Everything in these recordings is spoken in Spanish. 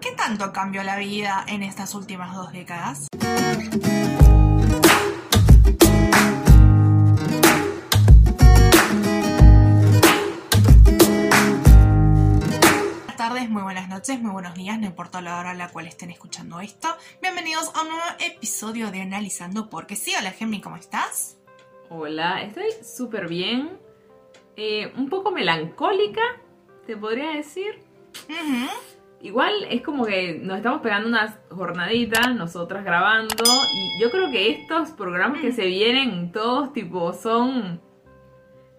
¿Qué tanto cambió la vida en estas últimas dos décadas? Buenas tardes, muy buenas noches, muy buenos días, no importa la hora a la cual estén escuchando esto. Bienvenidos a un nuevo episodio de Analizando Porque sí. Hola Gemini, ¿cómo estás? Hola, estoy súper bien. Eh, un poco melancólica, te podría decir. Ujú. Igual es como que nos estamos pegando unas jornaditas, nosotras grabando, y yo creo que estos programas que se vienen todos tipo son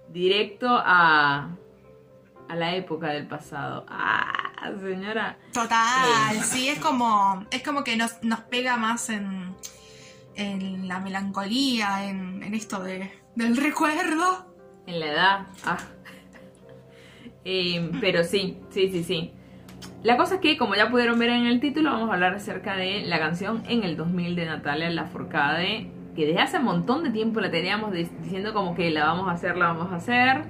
directo a, a la época del pasado. Ah, señora. Total, Eh. sí, es como, es como que nos, nos pega más en, en la melancolía, en, en esto de, del recuerdo. En la edad. Ah. Eh, pero sí, sí, sí, sí. La cosa es que, como ya pudieron ver en el título, vamos a hablar acerca de la canción En el 2000 de Natalia Lafourcade, que desde hace un montón de tiempo la teníamos diciendo como que la vamos a hacer, la vamos a hacer.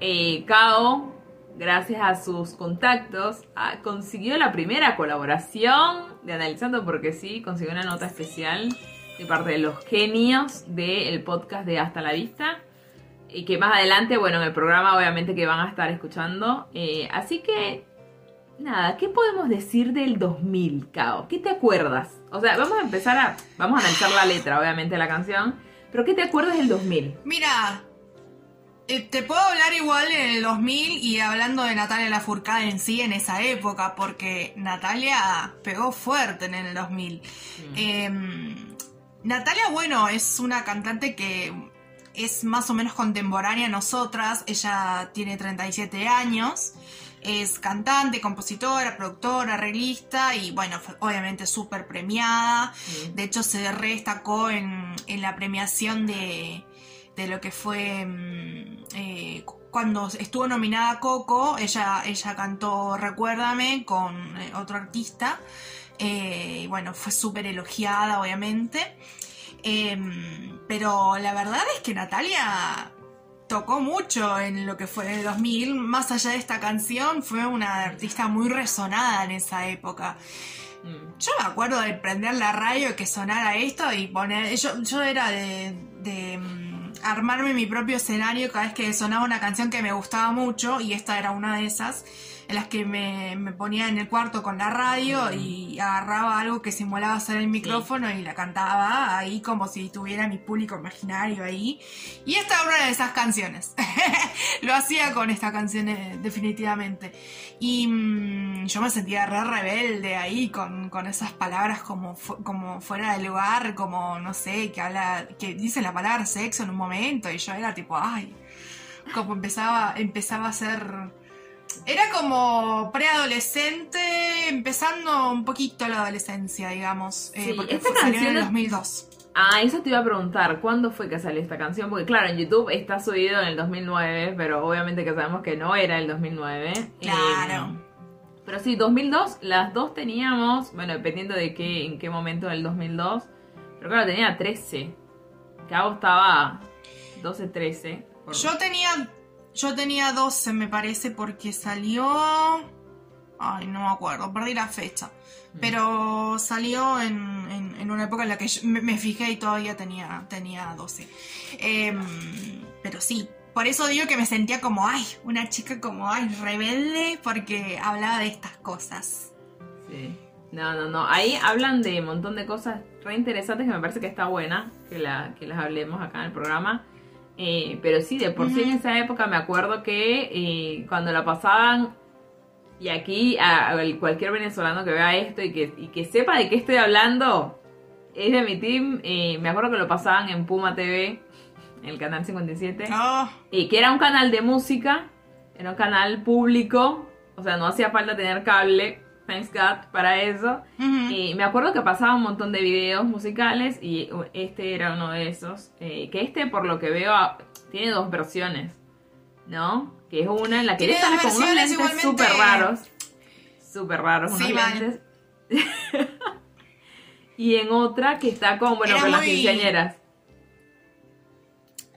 Eh, Kao, gracias a sus contactos, consiguió la primera colaboración de Analizando porque sí, consiguió una nota especial de parte de los genios del podcast de Hasta la Vista y que más adelante, bueno, en el programa obviamente que van a estar escuchando. Eh, así que, nada, ¿qué podemos decir del 2000, Kao? ¿Qué te acuerdas? O sea, vamos a empezar a, vamos a analizar la letra, obviamente, de la canción, pero ¿qué te acuerdas del 2000? Mira, eh, te puedo hablar igual en el 2000 y hablando de Natalia Lafourcade en sí en esa época, porque Natalia pegó fuerte en el 2000. Eh, Natalia, bueno, es una cantante que es más o menos contemporánea a nosotras. Ella tiene 37 años. Es cantante, compositora, productora, arreglista y bueno, fue obviamente súper premiada. De hecho, se destacó en, en la premiación de, de lo que fue mm, eh, cu- cuando estuvo nominada Coco. Ella, ella cantó Recuérdame con eh, otro artista. Eh, y bueno, fue súper elogiada, obviamente. Em, pero la verdad es que Natalia tocó mucho en lo que fue el 2000. Más allá de esta canción, fue una artista muy resonada en esa época. Mm. Yo me acuerdo de prender la radio y que sonara esto y poner. Yo, yo era de, de, mm, armarme mi propio escenario cada vez que sonaba una canción que me gustaba mucho, y esta era una de esas, en las que me, me ponía en el cuarto con la radio y agarraba algo que simulaba ser el micrófono y la cantaba ahí como si tuviera mi público imaginario ahí. Y esta era una de esas canciones. Lo hacía con esta canción eh, definitivamente. Y mm, yo me sentía re rebelde ahí con, con esas palabras como, fu- como fuera de lugar, como no sé, que habla, que dice la palabra sexo en un momento y yo era tipo, ay, como empezaba, empezaba a ser... Era como preadolescente, empezando un poquito la adolescencia, digamos, eh, Sí, porque esta fue- salió en el canción- 2002. Ah, eso te iba a preguntar, ¿cuándo fue que salió esta canción? Porque claro, en YouTube está subido en el 2009, pero obviamente que sabemos que no era el 2009. Claro. Eh, pero sí, 2002, las dos teníamos, bueno, dependiendo de qué, en qué momento del 2002, pero claro, tenía 13. Cabo estaba 12, 13. por- Yo tenía. Yo tenía 12, me parece, porque salió. Ay, no me acuerdo, perdí la fecha. Mm. Pero salió en, en- en una época en la que yo me, me fijé y todavía tenía, tenía 12. Em, pero sí, por eso digo que me sentía como, ay, una chica como, ay, rebelde, porque hablaba de estas cosas. Sí. No, no, no. Ahí hablan de un montón de cosas re interesantes que me parece que está buena que, la, que las hablemos acá en el programa. Eh, pero sí, de por sí en esa época me acuerdo que eh, cuando la pasaban, y aquí a, a cualquier venezolano que vea esto y que, y que sepa de qué estoy hablando, es de mi team. eh, me acuerdo que lo pasaban en Puma TV, el canal 57. Oh, Y que era un canal de música, era un canal público, o sea, no hacía falta tener cable, thanks God, para eso. ujú. Y me acuerdo que pasaba un montón de videos musicales y este era uno de esos. eh, que este, por lo que veo, tiene dos versiones, ¿no? Que es una en la que dos con unos lentes súper raros. Súper raros, unos Sí, lentes. y en otra que está con, bueno, Era con las muy- quinceañeras.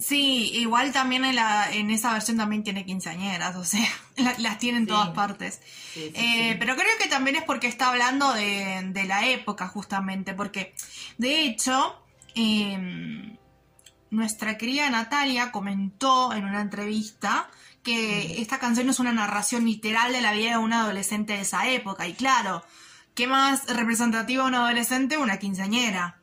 Sí, igual también en, la, en esa versión también tiene quinceañeras, o sea, las tiene en Sí. todas partes. Sí, sí, Eh. Pero creo que también es porque está hablando de, de la época, justamente, porque de hecho, eh, nuestra querida Natalia comentó en una entrevista que esta canción es una narración literal de la vida de un adolescente de esa época, y claro, ¿qué más representativa de un adolescente? Una quinceañera.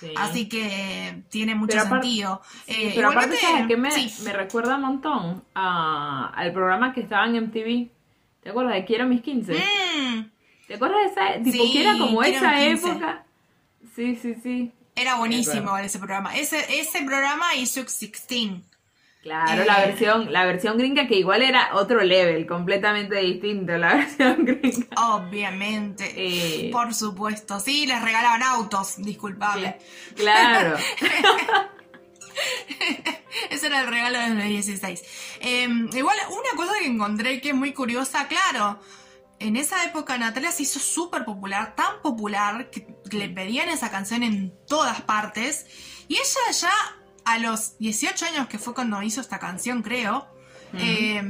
Sí. Así que tiene mucho Pero sentido. Sí, Eh, pero aparte, ¿sabes qué me, sí. me recuerda un montón a- al programa que estaba en MTV? ¿Te acuerdas de Quiero mis 15? Mm, ¿Te acuerdas de esa? Tipo, Sí, que era como Quiero esa mis 15. época. Sí, sí, sí. era buenísimo ese programa. Ese, ese programa y Sweet 16. Claro, Eh. la versión, la versión gringa que igual era otro level, completamente distinto la versión gringa. Obviamente. Eh. Por supuesto. Sí, les regalaban autos, disculpable. Claro. Ese era el regalo de los 16. Eh, igual, una cosa que encontré que es muy curiosa, claro. En esa época Natalia se hizo súper popular, tan popular que, que le pedían esa canción en todas partes. Y ella ya a los 18 años, que fue cuando hizo esta canción, creo, eh,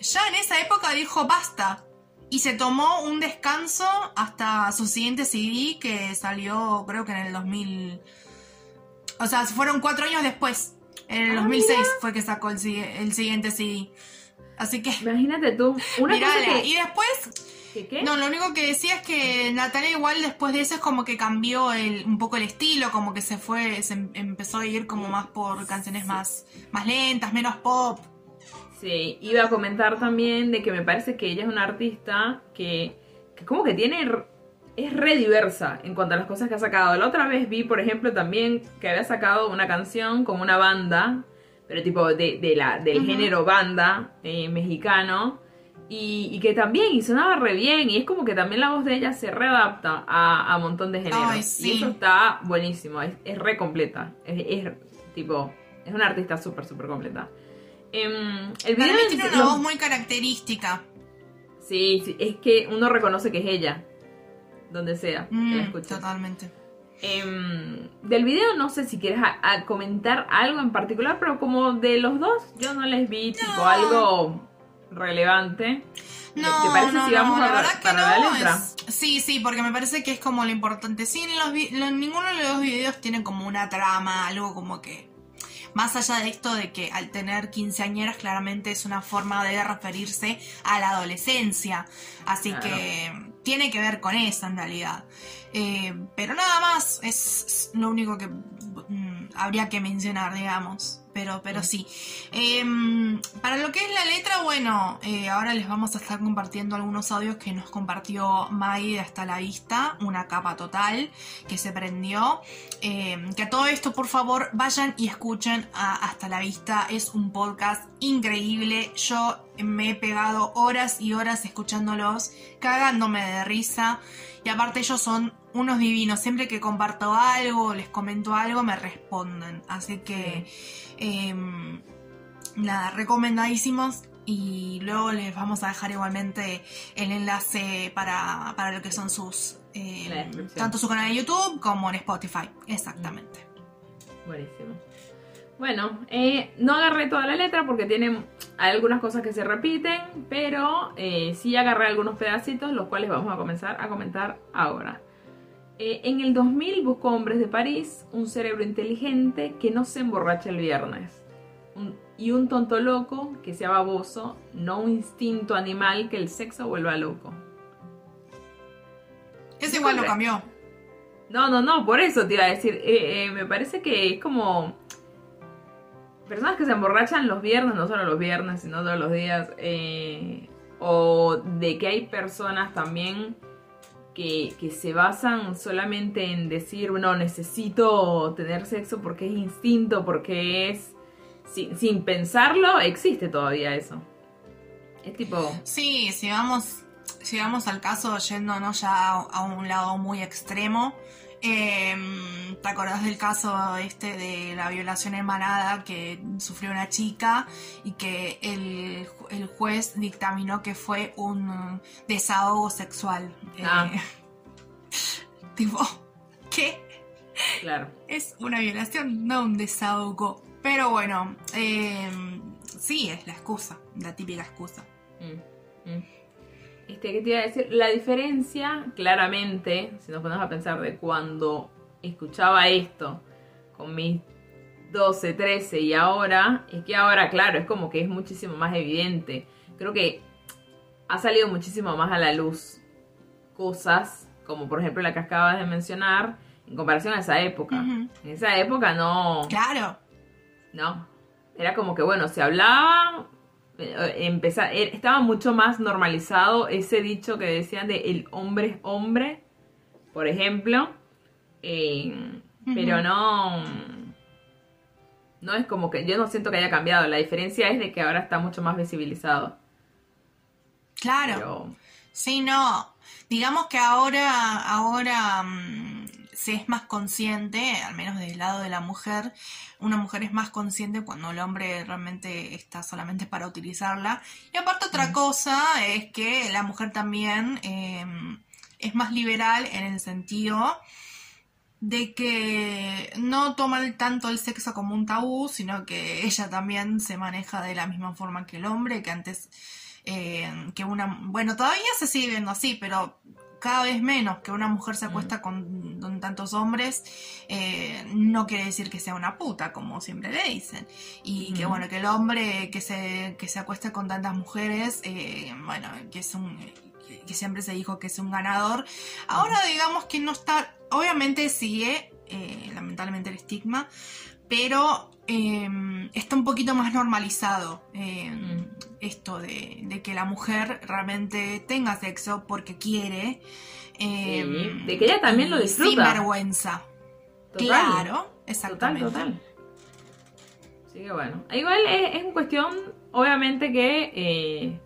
ya en esa época dijo basta. Y se tomó un descanso hasta su siguiente CD que salió creo que en el 2000... O sea, fueron cuatro años después. En el Ah, 2006 mira. fue que sacó el, el siguiente CD. Así que... Imagínate tú. Una Mirala. cosa que, Y después, no, lo único que decía es que Natalia igual después de eso es como que cambió el, un poco el estilo, como que se fue, se em- empezó a ir como más por canciones más, más lentas, menos pop. Sí, iba a comentar también de que me parece que ella es una artista que, que como que tiene es re diversa en cuanto a las cosas que ha sacado. La otra vez vi, por ejemplo, también que había sacado una canción con una banda, pero tipo de, de la, del género banda eh, mexicano, y, y que también y sonaba re bien, y es como que también la voz de ella se readapta a, a un montón de géneros. Ay, sí. Y eso está buenísimo, es, es re completa, es, es tipo, es una artista súper, súper completa. Em, el video tiene una los- voz muy característica. Sí, sí, es que uno reconoce que es ella, donde sea que la Mm, totalmente. Em, del video no sé si quieres a- a comentar algo en particular, pero como de los dos, yo no les vi tipo algo relevante. ¿Te- No, ¿Te parece no, si no, la verdad que no, la letra? es- Sí, sí, porque me parece que es como lo importante. Sí, en los lo- ninguno de los videos tiene como una trama, algo como que... Más allá de esto de que al tener quinceañeras claramente es una forma de referirse a la adolescencia. Así Claro. que tiene que ver con eso en realidad. Eh, pero nada más, es, es lo único que mm, habría que mencionar, digamos. Pero, pero sí. Em, para lo que es la letra, bueno, eh, ahora les vamos a estar compartiendo algunos audios que nos compartió Mai de Hasta la Vista, una capa total que se prendió. Em, que a todo esto, por favor, vayan y escuchen a Hasta la Vista. Es un podcast increíble. Yo me he pegado horas y horas escuchándolos, cagándome de risa. Y aparte ellos son unos divinos. Siempre que comparto algo, les comento algo, me responden. Así que... em, nada, recomendadísimos. Y luego les vamos a dejar igualmente el enlace para, para lo que son sus. eh, descripción. tanto su canal de YouTube como en Spotify. Exactamente. Buenísimo. Bueno, eh, no agarré toda la letra porque tiene algunas cosas que se repiten, pero eh, sí agarré algunos pedacitos, los cuales vamos a comenzar a comentar ahora. Eh, en el 2000 buscó hombres de París, un cerebro inteligente que no se emborracha el viernes. Un- y un tonto loco que sea baboso, no un instinto animal que el sexo vuelva loco. Yo igual lo cambió. No, no, no, por eso te iba a decir. me parece que es como. Personas que se emborrachan los viernes, no solo los viernes, sino todos los días. eh, o de que hay personas también que, que se basan solamente en decir, no, necesito tener sexo porque es instinto, porque es. Sin, sin pensarlo, existe todavía eso. Es tipo. Sí, si vamos, si vamos al caso yéndonos ya a un lado muy extremo. Em, ¿Te acordás del caso este de la violación en manada que sufrió una chica y que el, ju- el juez dictaminó que fue un desahogo sexual? Ah. Eh, tipo, ¿qué? Claro. Es una violación, no un desahogo. Pero bueno, eh, sí, es la excusa, la típica excusa. Mm, mm. Este, ¿qué te iba a decir? La diferencia, claramente, si nos ponemos a pensar de cuando escuchaba esto con mis 12, 13 y ahora, es que ahora, claro, es como que es muchísimo más evidente. Creo que ha salido muchísimo más a la luz cosas, como por ejemplo la que acabas de mencionar, en comparación a esa época. En esa época no. Claro. No. Era como que, bueno, se hablaba, empezar, eh, estaba mucho más normalizado ese dicho que decían de el hombre es hombre, por ejemplo. Eh, pero no. No es como que. Yo no siento que haya cambiado. La diferencia es de que ahora está mucho más visibilizado. Claro. Sí, no. Digamos que ahora, ahora mm, se es más consciente, al menos del lado de la mujer, una mujer es más consciente cuando el hombre realmente está solamente para utilizarla. Y aparte otra cosa es que la mujer también em, es más liberal en el sentido de que no toma tanto el sexo como un tabú, sino que ella también se maneja de la misma forma que el hombre, que antes eh, que una... Bueno, todavía se sigue viendo así, pero cada vez menos que una mujer se acuesta con, tantos hombres, eh, no quiere decir que sea una puta, como siempre le dicen. Y que bueno, que el hombre que se, que se acuesta con tantas mujeres, eh, bueno, que es un que siempre se dijo que es un ganador. Ahora digamos que no está, obviamente sigue, lamentablemente el estigma, pero em, está un poquito más normalizado em, mm. esto de, que la mujer realmente tenga sexo porque quiere. Em, de que ella también lo disfruta. Sin vergüenza. Claro, exactamente. Total, total. Así que bueno, igual es, es cuestión, obviamente, que eh,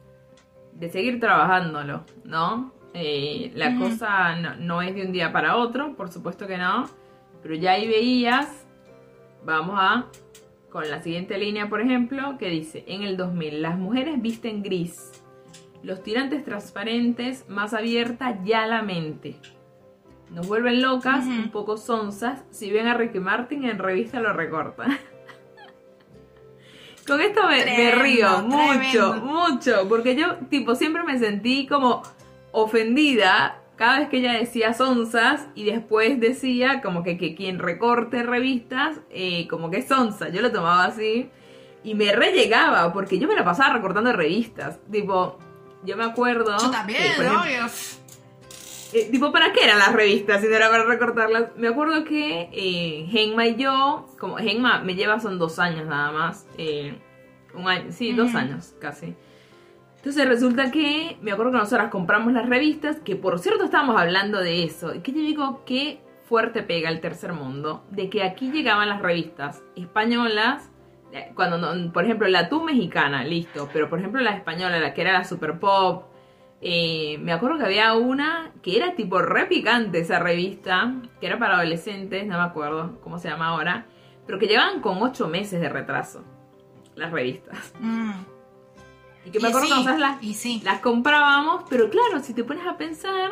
de seguir trabajándolo, ¿no? Eh, la cosa no, no es de un día para otro, por supuesto que no, pero ya ahí veías Vamos a con la siguiente línea, por ejemplo, que dice, en el 2000 las mujeres visten gris, los tirantes transparentes, más abierta ya la mente. Nos vuelven locas, un poco sonzas, si ven a Ricky Martin en revista lo recorta. Con esto me, río mucho, mucho, porque yo tipo siempre me sentí como ofendida cada vez que ella decía sonzas y después decía como que, quien recorte revistas, eh, como que sonza. Yo lo tomaba así y me rellegaba porque yo me la pasaba recortando revistas. Tipo, yo me acuerdo. Yo también, obvio. Eh, tipo, ¿para qué eran las revistas si no era para recortarlas? Me acuerdo que eh, Genma y yo, como Genma me lleva son dos años nada más, eh, un año, sí, dos años casi. Entonces resulta que me acuerdo que nosotras compramos las revistas, que por cierto estábamos hablando de eso, y que yo digo qué fuerte pega el tercer mundo, de que aquí llegaban las revistas españolas, eh, cuando, por ejemplo, la tú mexicana, listo, pero por ejemplo la española, la que era la super pop, eh, me acuerdo que había una que era tipo re picante esa revista, que era para adolescentes, no me acuerdo cómo se llama ahora, pero que llevaban con ocho meses de retraso las revistas. Mm. Y que me acuerdo que nosotros las, las comprábamos, pero claro, si te pones a pensar,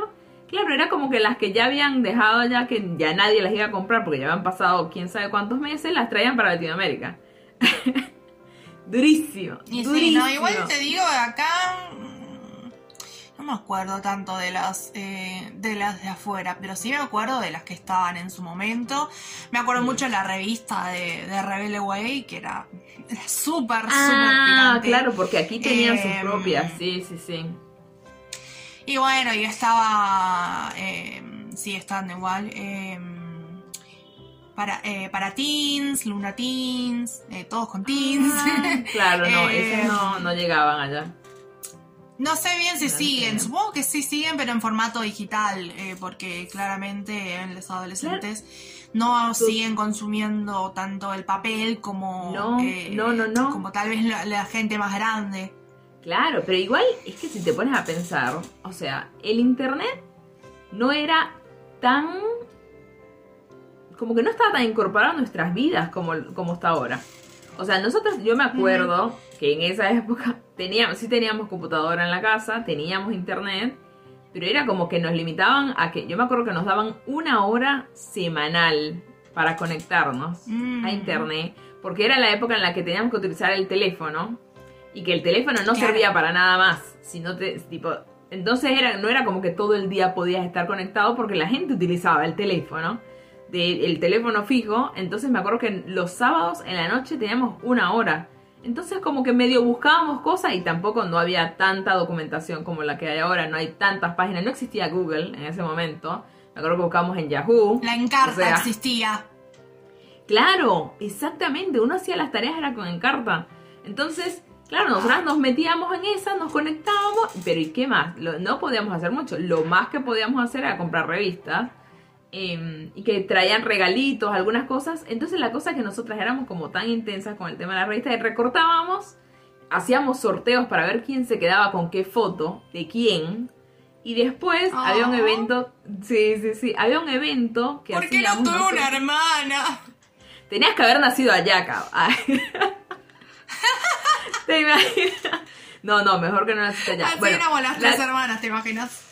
claro, era como que las que ya habían dejado ya que ya nadie las iba a comprar porque ya habían pasado quién sabe cuántos meses, las traían para Latinoamérica. durísimo. Y durísimo. no, igual te digo, acá me acuerdo tanto de las eh, de las de afuera, pero sí me acuerdo de las que estaban en su momento. Me acuerdo mucho de la revista de, de Rebel Way, que era súper, súper Ah, claro, porque aquí tenían sus em, propias, sí, sí, sí. Y bueno, y estaba, em, sí, están igual. Em, para, eh, para teens, Luna Teens, eh, todos con teens. Ah, claro, no, esos no, no llegaban allá. No sé bien si siguen, supongo que sí siguen, pero en formato digital, eh, porque claramente los adolescentes no siguen consumiendo tanto el papel como, no, eh, no, no, no. como tal vez la, gente más grande. Claro, pero igual es que si te pones a pensar, o sea, el internet no era tan... como que no estaba tan incorporado en nuestras vidas como, como está ahora. O sea, nosotros, yo me acuerdo que en esa época teníamos, sí teníamos computadora en la casa, teníamos internet, pero era como que nos limitaban a que, yo me acuerdo que nos daban una hora semanal para conectarnos Mm. a internet, porque era la época en la que teníamos que utilizar el teléfono y que el teléfono no Claro. servía para nada más, sino te, tipo, entonces era, no era como que todo el día podías estar conectado porque la gente utilizaba el teléfono, de- el teléfono fijo, entonces me acuerdo que los sábados en la noche teníamos una hora. Entonces como que medio buscábamos cosas y tampoco no había tanta documentación como la que hay ahora, no hay tantas páginas, no existía Google en ese momento. Me acuerdo que buscábamos en Yahoo. La encarta O sea, existía. Claro, exactamente. Uno hacía las tareas era con Encarta. Entonces, claro, nosotras nos metíamos en esa, nos conectábamos, pero ¿y qué más? Lo- no podíamos hacer mucho. Lo más que podíamos hacer era comprar revistas eh, y que traían regalitos, algunas cosas. Entonces, la cosa que nosotras éramos como tan intensas con el tema de la revista, recortábamos, hacíamos sorteos para ver quién se quedaba con qué foto, de quién. Y después Oh. había un evento, sí, sí, sí, había un evento que ¿Por qué no tuve una hermana? Tenías que haber nacido allá, cabrón. ¿Te imaginas? No, no, mejor que no naciste allá. Así Bueno, éramos las la- tres hermanas, ¿te imaginas?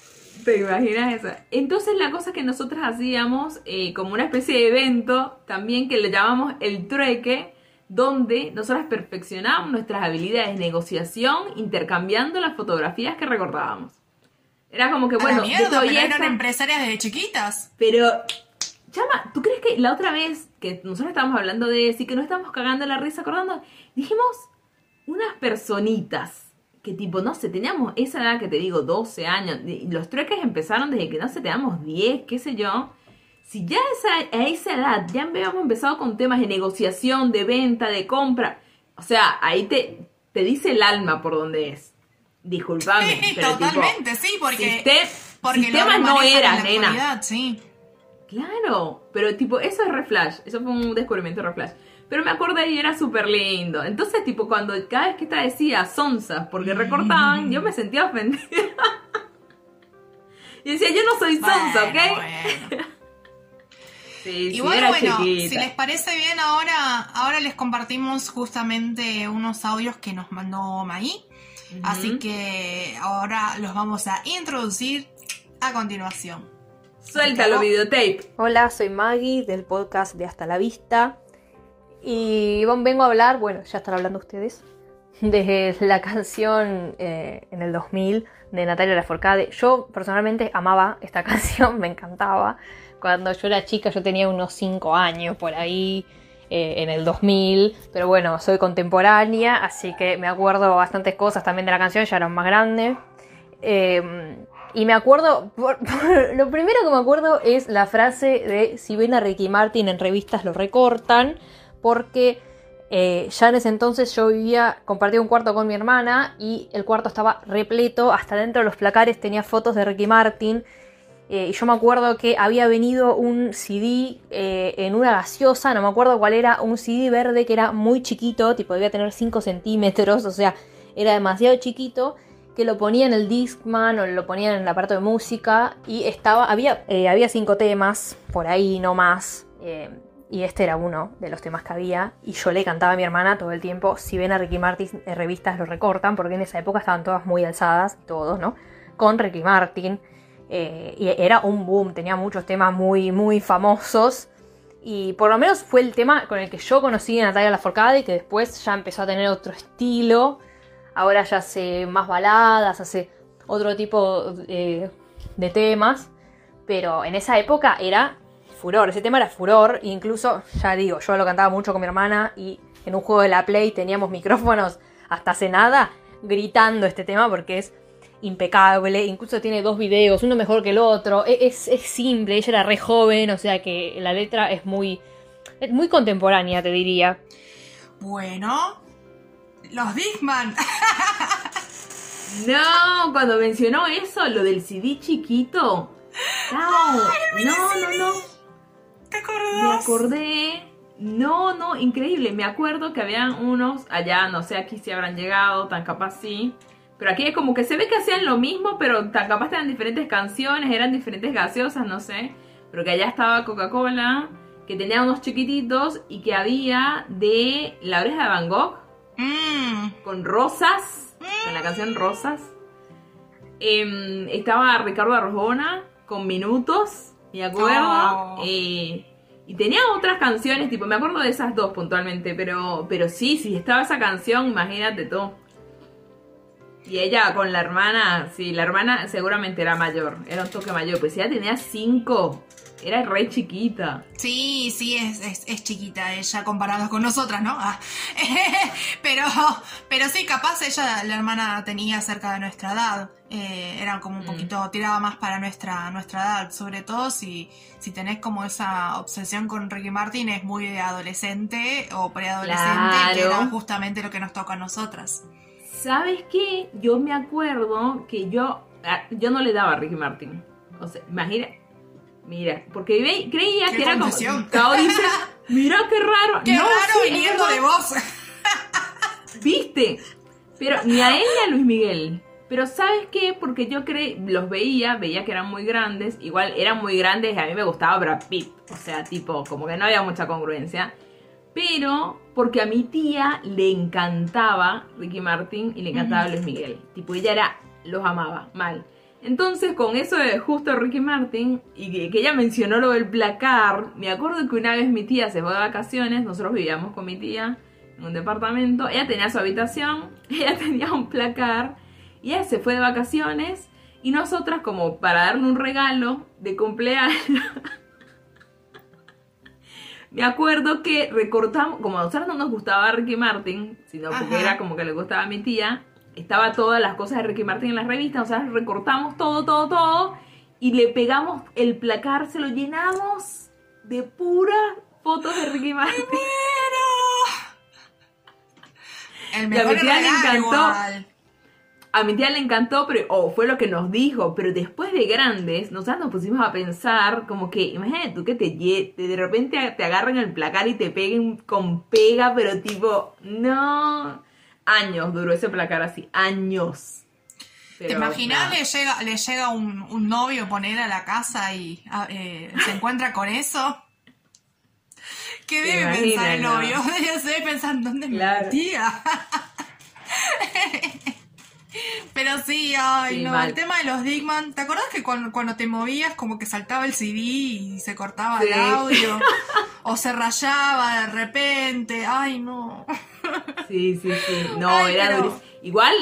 ¿Te imaginas eso? Entonces la cosa que nosotras hacíamos eh, como una especie de evento también que le llamamos el trueque, donde nosotras perfeccionábamos nuestras habilidades de negociación intercambiando las fotografías que recordábamos. Era como que, bueno, todo pero eran empresarias desde chiquitas. pero, chama, ¿tú crees que la otra vez que nosotros estábamos hablando de eso y que nos estábamos cagando la risa acordando, dijimos unas personitas que tipo, no sé, teníamos esa edad que te digo, 12 años, y los trueques empezaron desde que, no sé, teníamos 10, qué sé yo. Si ya esa, a esa edad ya habíamos empezado con temas de negociación, de venta, de compra, o sea, ahí te, te dice el alma por donde es. Disculpame, Sí, pero tipo, totalmente, sí, porque, Sistem- porque sistemas no era, nena. sí. Claro, pero tipo, eso es reflash, eso fue un descubrimiento de reflash. Pero me acordé y era súper lindo. Entonces, tipo, cuando cada vez que esta decía sonzas porque recortaban, yo me sentía ofendida. y decía, yo no soy sonza, Bueno, ¿ok? bueno. Sí, sí, Igual, era bueno, chiquita. si les parece bien, ahora, ahora les compartimos justamente unos audios que nos mandó Maí. Así que ahora los vamos a introducir a continuación. Suéltalo, videotape. Hola, soy Maggie del podcast de Hasta la Vista. Y vengo a hablar, bueno, ya están hablando ustedes, de la canción eh, en el 2000 de Natalia Lafourcade. Yo personalmente amaba esta canción, me encantaba. Cuando yo era chica, yo tenía unos 5 años por ahí, eh, en el 2000. Pero bueno, soy contemporánea, así que me acuerdo bastantes cosas también de la canción, ya era más grande. Eh, y me acuerdo, por- lo primero que me acuerdo es la frase de si ven a Ricky Martin en revistas lo recortan, porque eh, ya en ese entonces yo vivía, compartía un cuarto con mi hermana y el cuarto estaba repleto, hasta dentro de los placares tenía fotos de Ricky Martin. eh, y yo me acuerdo que había venido un CD eh, en una gaseosa, no me acuerdo cuál era, un CD verde que era muy chiquito, tipo debía tener 5 centímetros, o sea, era demasiado chiquito que lo ponía en el Discman o lo ponía en el aparato de música y estaba, había, había cinco temas por ahí, no más. Eh, y este era uno de los temas que había. Y yo le cantaba a mi hermana todo el tiempo. Si ven a Ricky Martin en revistas lo recortan, porque en esa época estaban todas muy alzadas, todos, ¿no? Con Ricky Martin. eh, y era un boom, tenía muchos temas muy, muy famosos. Y por lo menos fue el tema con el que yo conocí a Natalia Lafourcade y que después ya empezó a tener otro estilo. Ahora ya hace más baladas, hace otro tipo eh, de temas. Pero en esa época era furor, ese tema era furor. E incluso, ya digo, yo lo cantaba mucho con mi hermana y en un juego de la Play teníamos micrófonos hasta hace nada gritando este tema porque es impecable. Incluso tiene dos videos, uno mejor que el otro. E- Es, es simple, ella era re joven, o sea que la letra es muy, es muy contemporánea, te diría. Bueno, los Discman. No, cuando mencionó eso, lo del CD chiquito. No, no, no, no. ¿Te Me acordás? acordé. No, no, increíble. Me acuerdo que habían unos allá, no sé aquí si habrán llegado, tan capaz sí. Pero aquí es como que se ve que hacían lo mismo, pero tan capaz eran diferentes canciones, eran diferentes gaseosas, no sé. Pero que allá estaba Coca-Cola, que tenía unos chiquititos y que había de La oreja de Van Gogh Mm, con Rosas, con la canción Rosas. Em, estaba Ricardo Arjona con Minutos, me acuerdo. Oh. Eh, Y tenía otras canciones, tipo, me acuerdo de esas dos puntualmente, pero, pero sí, sí, estaba esa canción, imagínate tú. Y ella con la hermana, sí, la hermana seguramente era mayor, era un toque mayor, pues ella tenía cinco, era re chiquita. Sí, sí, es, es, chiquita ella comparada con nosotras, ¿no? Ah. pero, pero sí, capaz ella, la hermana, tenía cerca de nuestra edad. Eh, era como un mm. poquito, tiraba más para nuestra, nuestra edad. Sobre todo si, si tenés como esa obsesión con Ricky Martin, es muy de adolescente o preadolescente, que era justamente lo que nos toca a nosotras. ¿Sabes qué? Yo me acuerdo que yo, ah, yo no le daba a Ricky Martin. O sea, imagina, Mira, porque creía que era como. Dice, mira qué raro. Qué raro viniendo de vos. ¿Viste? Pero ni a él ni a Luis Miguel. Pero ¿sabes qué? Porque yo los veía, veía que eran muy grandes. Igual eran muy grandes y a mí me gustaba Brad Pitt. O sea, tipo, como que no había mucha congruencia. Pero porque a mi tía le encantaba Ricky Martin y le encantaba Luis Miguel. Tipo, ella era, los amaba, mal. Entonces, con eso de justo Ricky Martin y que, ella mencionó lo del placar, me acuerdo que una vez mi tía se fue de vacaciones, nosotros vivíamos con mi tía en un departamento, ella tenía su habitación, ella tenía un placar, y ella se fue de vacaciones y nosotras como para darle un regalo de cumpleaños, me acuerdo que recortamos, como a nosotros no nos gustaba Ricky Martin, sino porque era como que le gustaba a mi tía, estaba todas las cosas de Ricky Martin en la revista, o sea, recortamos todo, todo, todo y le pegamos el placar, se lo llenamos de puras fotos de Ricky Martin. El mejor a mi tía le encantó. A mi tía le encantó, pero oh, fue lo que nos dijo. Pero después de grandes, nosotros nos pusimos a pensar, como que, imagínate tú que te, de repente te agarran el placar y te peguen con pega, pero tipo, no años duró ese placar así, años. ¿Te imaginas? Le llega, le llega un, novio poner a la casa y ah, eh, se encuentra con eso. ¿Qué debe pensar el novio? Yo estoy pensando, ¿dónde claro. mi tía? Pero sí, ay, no, el tema de los Digman, ¿te acuerdas que cuando, te movías como que saltaba el CD y se cortaba el audio? o se rayaba de repente, ay no. Sí, sí, sí. No, era Igual,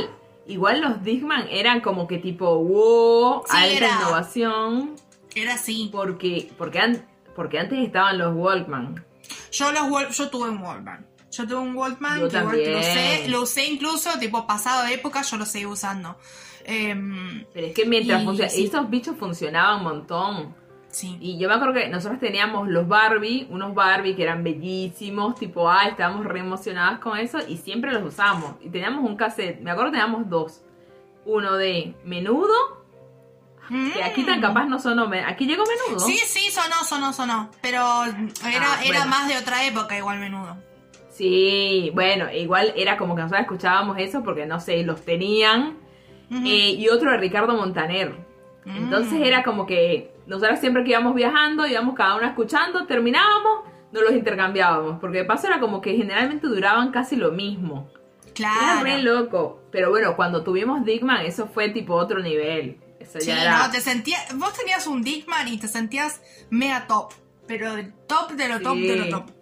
igual los Digman eran como que tipo, wow, alta innovación. Era así. Porque, porque, porque antes estaban los Walkman. Yo los yo tuve un Walkman. Yo tuve un Walkman lo usé, lo usé incluso tipo pasado de época, yo lo seguí usando. Em, Pero es que mientras esos bichos funcionaban un montón. Y yo me acuerdo que nosotros teníamos los Barbie, unos Barbie que eran bellísimos, tipo, ah, estábamos re emocionadas con eso y siempre los usamos. Y teníamos un cassette, me acuerdo que teníamos dos. Uno de menudo, que aquí tan capaz no sonó, aquí llegó menudo. Sí, sí, sonó, sonó, sonó. Pero era, ah, era más de otra época igual menudo. Sí, bueno, igual era como que nosotros escuchábamos eso porque no sé, los tenían. Eh, y otro de Ricardo Montaner. Entonces mm. era como que nosotros siempre que íbamos viajando, íbamos cada uno escuchando, terminábamos, nos los intercambiábamos. Porque de paso era como que generalmente duraban casi lo mismo. Claro. Era re loco. Pero bueno, cuando tuvimos Digman, eso fue tipo otro nivel. Eso sí, no, te sentías, vos tenías un Digman y te sentías mega top. Pero top de lo top de lo top.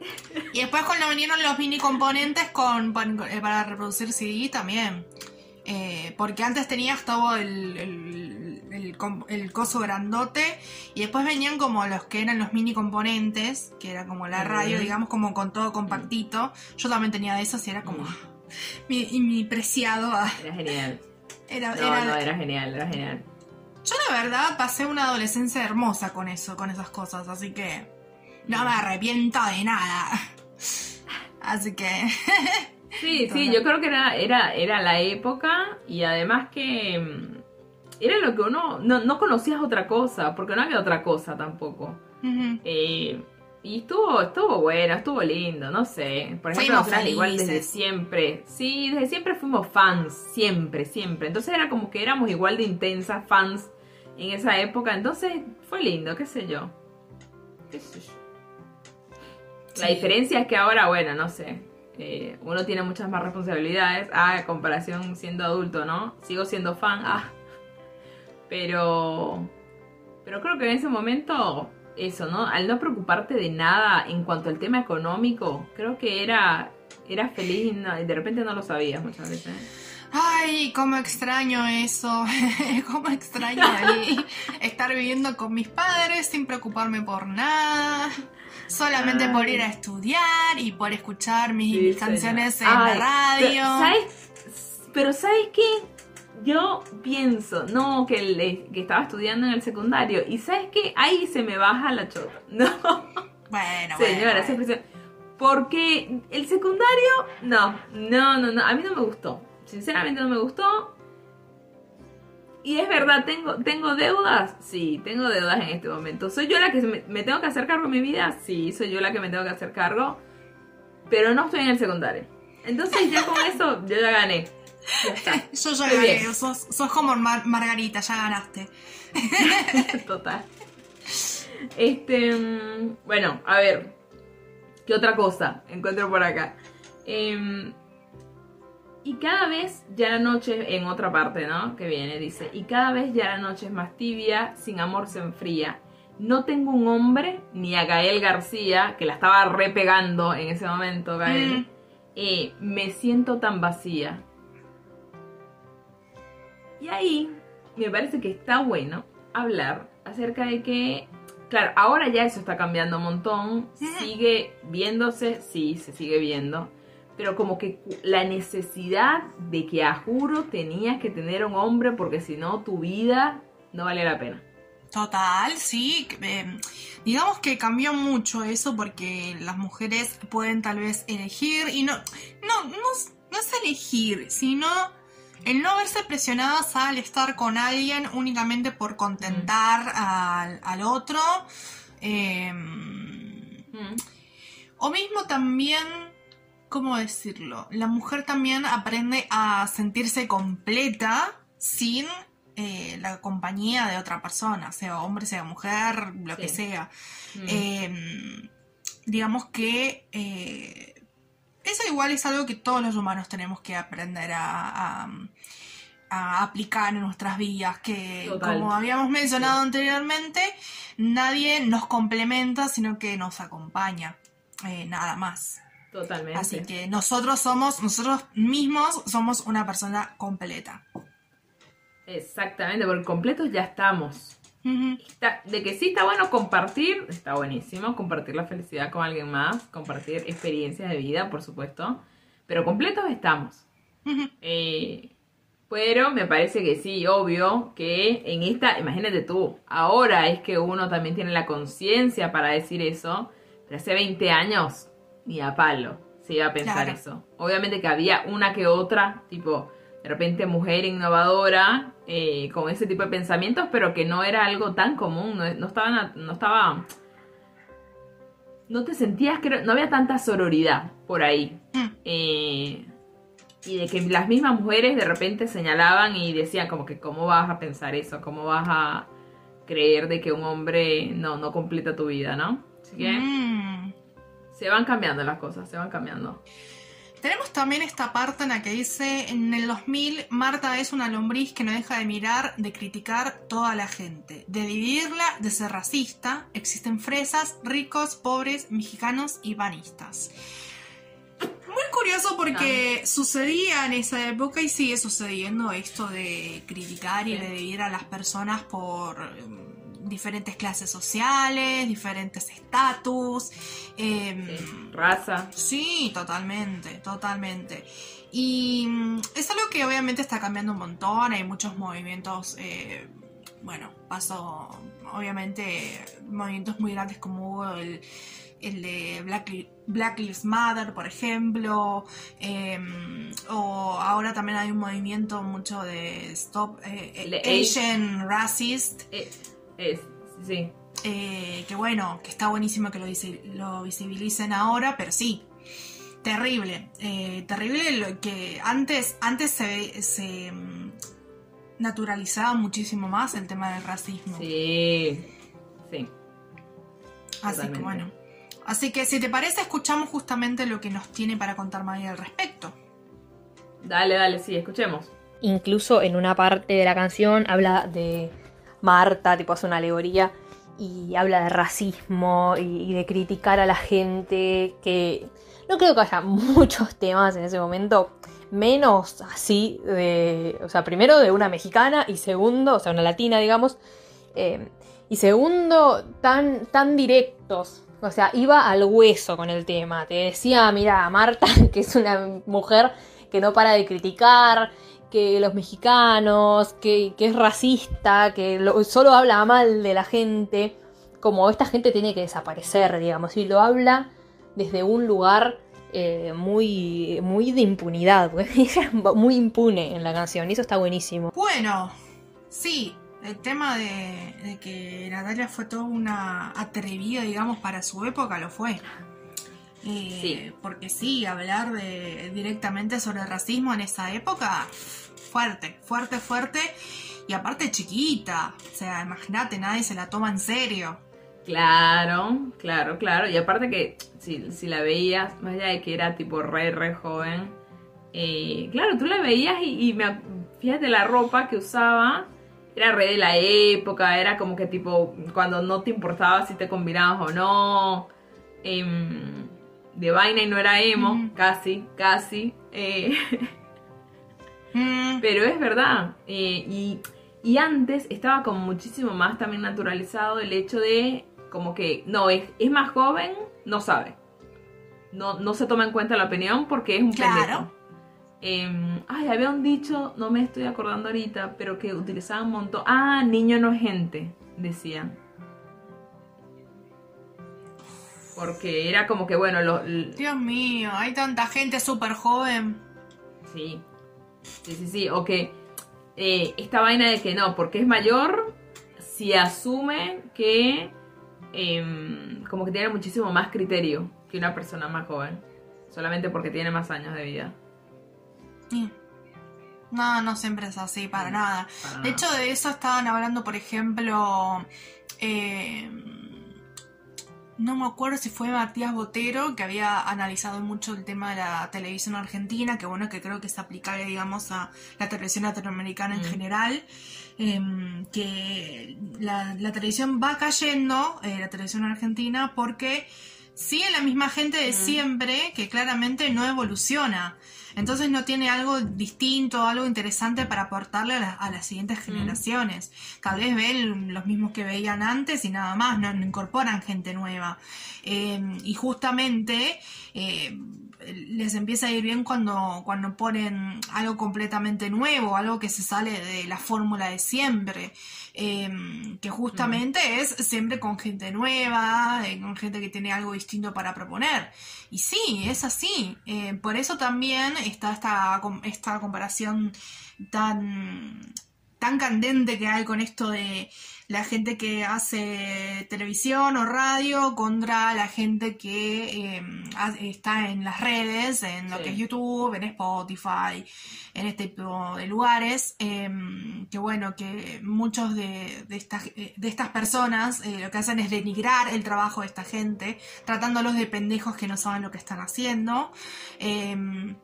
Y después cuando vinieron los mini componentes con, eh, para reproducir CD también. Eh, porque antes tenías todo el, el, coso grandote y después venían como los que eran los mini componentes, que era como la radio, digamos, como con todo compactito. Yo también tenía de esos y era como mi, mi preciado. Ah. Era genial. Era, no, no, era genial, era genial. Yo la verdad pasé una adolescencia hermosa con eso, con esas cosas, así que no me arrepiento de nada. Así que... Sí, sí, yo creo que era, era, era la época y además que mm, era lo que uno no, no conocías otra cosa, porque no había otra cosa tampoco. Eh, y estuvo, estuvo bueno, estuvo lindo, no sé. Por ejemplo, nosotras igual desde siempre. Sí, desde siempre fuimos fans, siempre, siempre. Entonces era como que éramos igual de intensas fans en esa época. Entonces fue lindo, qué sé yo. ¿Qué sé yo? La diferencia es que ahora, bueno, no sé. Eh, uno tiene muchas más responsabilidades. Ah, comparación siendo adulto, ¿no? Sigo siendo fan. Ah. Pero. Pero creo que en ese momento eso, ¿no? Al no preocuparte de nada en cuanto al tema económico, creo que era, era feliz y, de repente no lo sabías muchas veces. Ay, cómo extraño eso, cómo extraño estar viviendo con mis padres sin preocuparme por nada, solamente por ir a estudiar y por escuchar mis, canciones en la radio. Pero ¿sabes qué? Yo pienso, no, que, que estaba estudiando en el secundario y ¿sabes qué? Ahí se me baja la chota. No. Bueno, Señora, bueno. Porque el secundario, no, no, no, no, a mí no me gustó. Sinceramente no me gustó. Y es verdad, ¿tengo, ¿tengo deudas? Sí, tengo deudas en este momento. ¿Soy yo la que me, tengo que hacer cargo de mi vida? Sí, soy yo la que me tengo que hacer cargo. Pero no estoy en el secundario. Entonces ya con eso yo ya gané. yo ya gané. Sos, como Margarita, ya ganaste. Total. Este, mm, bueno, a ver. ¿Qué otra cosa encuentro por acá? Eh, y cada vez ya la noche, en otra parte, ¿no? Que viene, dice, y cada vez ya la noche es más tibia, sin amor se enfría. No tengo un hombre, ni a Gael García, que la estaba repegando en ese momento, Gael. Mm. Eh, me siento tan vacía. Y ahí me parece que está bueno hablar acerca de que, claro, ahora ya eso está cambiando un montón. Sigue viéndose, sí, se sigue viendo pero como que la necesidad de que a juro tenías que tener un hombre porque si no tu vida no vale la pena. Total, sí. Eh, digamos que cambió mucho eso porque las mujeres pueden tal vez elegir y no, no, no, es elegir, sino el no verse presionadas al estar con alguien únicamente por contentar al, otro. Em, mm. O mismo también ¿cómo decirlo? La mujer también aprende a sentirse completa sin eh, la compañía de otra persona, sea hombre, sea mujer, lo que sea. Mm. Em, digamos que eh, eso igual es algo que todos los humanos tenemos que aprender a, aplicar en nuestras vidas, que como habíamos mencionado anteriormente, nadie nos complementa, sino que nos acompaña, eh, nada más. Totalmente. Así que nosotros somos, nosotros mismos somos una persona completa. Exactamente, porque completos ya estamos. de que sí está bueno compartir, está buenísimo, compartir la felicidad con alguien más, compartir experiencias de vida, por supuesto, pero completos estamos. Eh, pero me parece que sí, obvio, que en esta, imagínate tú, ahora es que uno también tiene la conciencia para decir eso, pero hace 20 años ni a palo se iba a pensar eso. Obviamente que había una que otra, tipo, de repente mujer innovadora, eh, con ese tipo de pensamientos, pero que no era algo tan común, no, estaba, no estaba, no te sentías, que no había tanta sororidad por ahí. Mm. Eh, y de que las mismas mujeres de repente señalaban y decían como que cómo vas a pensar eso, cómo vas a creer de que un hombre no, no completa tu vida, ¿no? Así que... Mm. Se van cambiando las cosas, se van cambiando. Tenemos también esta parte en la que dice, en el 2000, Marta es una lombriz que no deja de mirar, de criticar toda la gente, de dividirla, de ser racista. Existen fresas, ricos, pobres, mexicanos y banistas. Muy curioso porque sucedía en esa época y sigue sucediendo esto de criticar y de dividir a las personas por diferentes clases sociales, diferentes estatus. Em, raza. Sí, totalmente, totalmente. Y mm, es algo que obviamente está cambiando un montón, hay muchos movimientos, eh, bueno, pasó obviamente movimientos muy grandes como hubo el, de Black, Lives Matter, por ejemplo, em, o ahora también hay un movimiento mucho de Stop eh, Asian Racist. Es, sí. Eh, que bueno, que está buenísimo que lo, lo visibilicen ahora, pero sí, terrible. Eh, terrible lo que antes, antes se, se mm, naturalizaba muchísimo más el tema del racismo. Sí, sí. Así que bueno. Así que si te parece, escuchamos justamente lo que nos tiene para contar María al respecto. Dale, dale, sí, escuchemos. Incluso en una parte de la canción habla de Marta, tipo hace una alegoría, y habla de racismo y, de criticar a la gente, que no creo que haya muchos temas en ese momento, menos así de, o sea, primero de una mexicana y segundo, o sea, una latina, digamos, eh, y segundo, tan, tan directos. O sea, iba al hueso con el tema. Te decía, mira, Marta, que es una mujer que no para de criticar, que los mexicanos, que, es racista, que solo habla mal de la gente, como esta gente tiene que desaparecer, digamos, y lo habla desde un lugar eh, muy, muy de impunidad, muy impune en la canción, y eso está buenísimo. Bueno, sí, el tema de, que Natalia fue toda una atrevida, digamos, para su época, lo fue. Eh, sí. Porque sí, hablar de, directamente sobre el racismo en esa época fuerte, fuerte, fuerte. Y aparte chiquita. O sea, imagínate, nadie se la toma en serio. Claro, claro, claro. Y aparte que si, si la veías, más allá de que era tipo re, re joven, eh, claro, tú la veías y, me, fíjate la ropa que usaba, era re de la época, era como que tipo cuando no te importaba si te combinabas o no, em, de vaina y no era emo, casi, casi. Eh, Mm. Pero es verdad. Eh, y, antes estaba como muchísimo más también naturalizado el hecho de como que no, es, es más joven, no sabe. No, no se toma en cuenta la opinión porque es un claro. Em, ay, había un dicho, no me estoy acordando ahorita, pero que utilizaban un montón. Ah, niño no es gente, decían. Porque era como que, bueno, lo, Dios mío, hay tanta gente súper joven. Sí, Sí, sí, sí. O que eh, esta vaina de que no, porque es mayor, si asume que em, como que tiene muchísimo más criterio que una persona más joven. Solamente porque tiene más años de vida. No, no siempre es así, para nada. de hecho, de eso estaban hablando, por ejemplo, eh, no me acuerdo si fue Matías Botero, que había analizado mucho el tema de la televisión argentina, que bueno, que creo que es aplicable, digamos, a la televisión latinoamericana en mm. general, em, que la, televisión va cayendo, eh, la televisión argentina, porque sigue la misma gente de mm. siempre, que claramente no evoluciona. Entonces no tiene algo distinto, algo interesante para aportarle a, las siguientes generaciones. Tal vez ven los mismos que veían antes y nada más, no, incorporan gente nueva. Eh, y justamente eh, les empieza a ir bien cuando, cuando ponen algo completamente nuevo, algo que se sale de la fórmula de siempre, em, que justamente es siempre con gente nueva, eh, con gente que tiene algo distinto para proponer. Y sí, es así. Eh, por eso también está esta, esta comparación tan, tan candente que hay con esto de la gente que hace televisión o radio contra la gente que em, está en las redes, en lo que es YouTube, en Spotify, en este tipo de lugares. Em, que bueno, que muchos de, estas, de estas personas eh, lo que hacen es denigrar el trabajo de esta gente, tratándolos de pendejos que no saben lo que están haciendo. Em,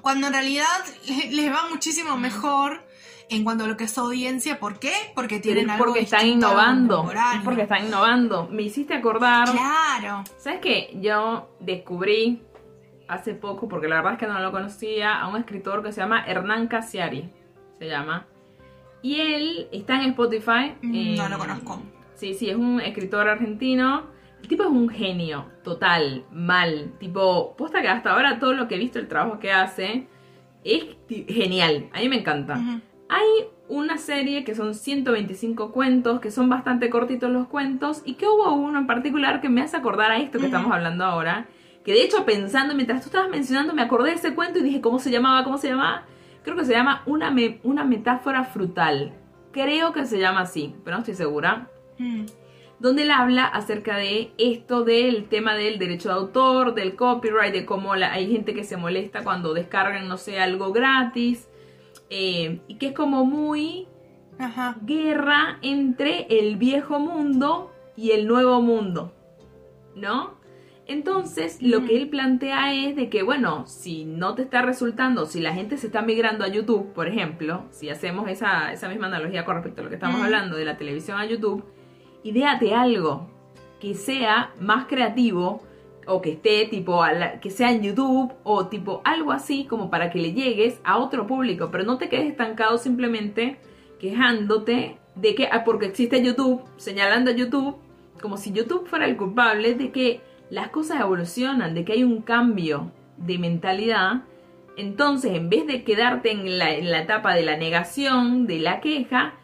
cuando en realidad les va muchísimo mejor en cuanto a lo que es audiencia. ¿Por qué? Porque tienen algo Porque están innovando. porque están innovando. Me hiciste acordar. Claro. ¿Sabes qué? Yo descubrí hace poco, porque la verdad es que no lo conocía, a un escritor que se llama Hernán Casiari. Se llama. Y él está en Spotify. Mm, no lo conozco. Sí, sí, es un escritor argentino. El tipo es un genio, total, mal. Tipo, posta que hasta ahora todo lo que he visto, el trabajo que hace, es genial. A mí me encanta. Hay una serie que son 125 cuentos, que son bastante cortitos los cuentos, y que hubo uno en particular que me hace acordar a esto que estamos hablando ahora. Que de hecho, pensando, mientras tú estabas mencionando, me acordé de ese cuento y dije, ¿cómo se llamaba? ¿Cómo se llamaba? Creo que se llama Una, una metáfora frutal. Creo que se llama así, pero no estoy segura. Mm. Donde él habla acerca de esto del tema del derecho de autor, del copyright, de cómo hay gente que se molesta cuando descargan, no sé, algo gratis eh, y que es como muy guerra entre el viejo mundo y el nuevo mundo, ¿no? Entonces, lo que él plantea es de que, bueno, si no te está resultando, si la gente se está migrando a YouTube, por ejemplo, si hacemos esa, esa misma analogía con respecto a lo que estamos hablando de la televisión a YouTube, Ideate algo que sea más creativo o que esté tipo, que sea en YouTube o tipo algo así como para que le llegues a otro público, pero no te quedes estancado simplemente quejándote de que, ah, porque existe YouTube, señalando a YouTube, como si YouTube fuera el culpable de que las cosas evolucionan, de que hay un cambio de mentalidad. Entonces, en vez de quedarte en la, en la etapa de la negación, de la queja,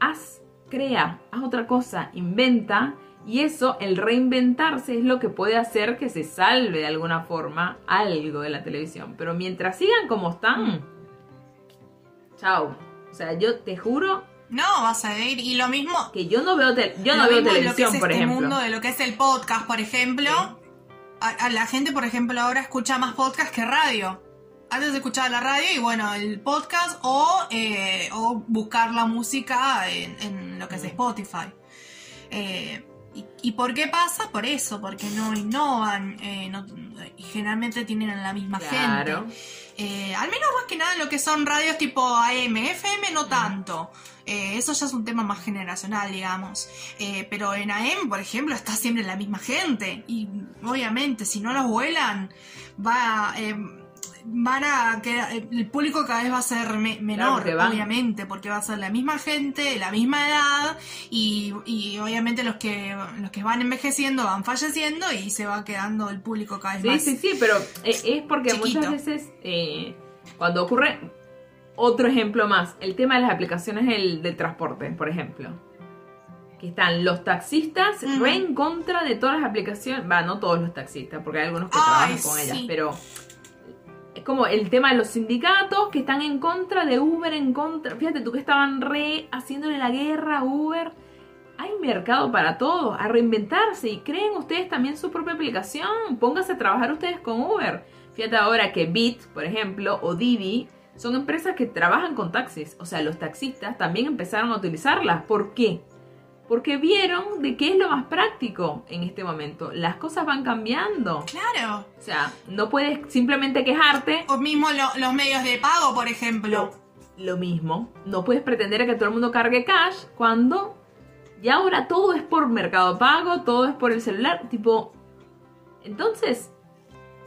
haz, crea, haz otra cosa, inventa y eso, el reinventarse, es lo que puede hacer que se salve de alguna forma algo de la televisión. Pero mientras sigan como están, mm. chao. O sea, yo te juro. No, vas a ir. Y lo mismo. Que yo no veo, yo no veo televisión, por este mundo de lo que es el podcast, por ejemplo. A, la gente, por ejemplo, ahora escucha más podcast que radio. Antes de escuchar la radio y bueno, el podcast o, eh, o buscar la música en, lo que es Spotify. Eh, ¿Y, por qué pasa? Por eso, porque no innovan eh, y generalmente tienen la misma gente. Eh, al menos más que nada lo que son radios tipo AM, FM no tanto. Eh, eso ya es un tema más generacional, digamos. pero en AM, por ejemplo, está siempre la misma gente. Y obviamente, si no los vuelan, va van a que el público cada vez va a ser menor, obviamente, porque va a ser la misma gente, la misma edad y, obviamente los que los que van envejeciendo van falleciendo y se va quedando el público cada vez más. Sí, sí, sí, pero es porque muchas veces eh, cuando ocurre otro ejemplo más, el tema de las aplicaciones del, del transporte, por ejemplo. Que están los taxistas re en contra de todas las aplicaciones. Va, no todos los taxistas, porque hay algunos que trabajan con ellas, pero como el tema de los sindicatos que están en contra de Uber, en contra. Fíjate tú que estaban re haciéndole la guerra a Uber. Hay mercado para todo, a reinventarse y creen ustedes también su propia aplicación. Pónganse a trabajar ustedes con Uber. Fíjate ahora que Bit, por ejemplo, o Didi son empresas que trabajan con taxis. O sea, los taxistas también empezaron a utilizarlas. ¿Por qué? Porque vieron de qué es lo más práctico en este momento. Las cosas van cambiando. Claro. O sea, no puedes simplemente quejarte. O mismo los medios de pago, por ejemplo. Lo, mismo. No puedes pretender que todo el mundo cargue cash cuando ya ahora todo es por mercado pago, todo es por el celular. Tipo, entonces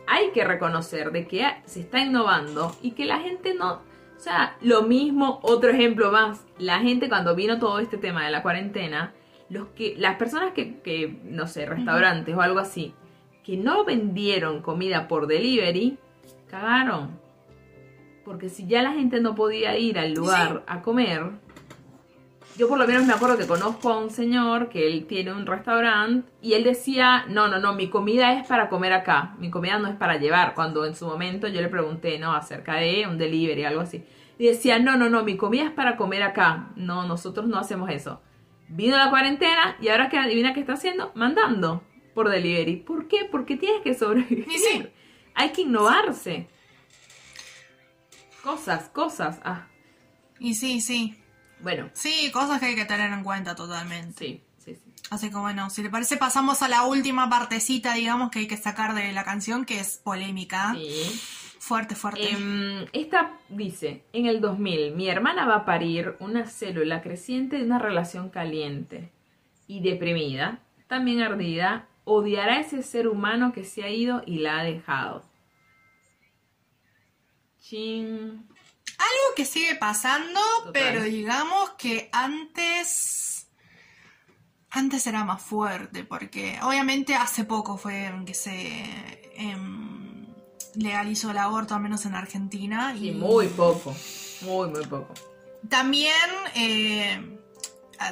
hay que reconocer de que se está innovando y que la gente no sea, lo mismo, otro ejemplo más. La gente cuando vino todo este tema de la cuarentena, los que, las personas que, no sé, restaurantes o algo así, que no vendieron comida por delivery, cagaron. Porque si ya la gente no podía ir al lugar a comer, yo por lo menos me acuerdo que conozco a un señor que él tiene un restaurante y él decía, no, no, no, mi comida es para comer acá, mi comida no es para llevar. Cuando en su momento yo le pregunté, ¿no? Acerca de un delivery, algo así. Y decía, no, no, no, mi comida es para comer acá. No, nosotros no hacemos eso. Vino la cuarentena y ahora que adivina qué está haciendo, mandando por delivery. ¿Por qué? Porque tienes que sobrevivir. Sí. Hay que innovarse. Cosas, cosas. Ah. Y sí, sí. Bueno. Sí, cosas que hay que tener en cuenta totalmente. Sí, sí, sí. Así que bueno, si le parece pasamos a la última partecita, digamos, que hay que sacar de la canción, que es polémica. Sí. Fuerte, fuerte. Em, esta dice, en el 2000, mi hermana va a parir una célula creciente de una relación caliente y deprimida, también ardida, odiará a ese ser humano que se ha ido y la ha dejado. Chin. Algo que sigue pasando, pero digamos que antes. Antes era más fuerte, porque obviamente hace poco fue que se em, legalizó el aborto, al menos en Argentina. y muy poco, muy, muy poco. También, eh,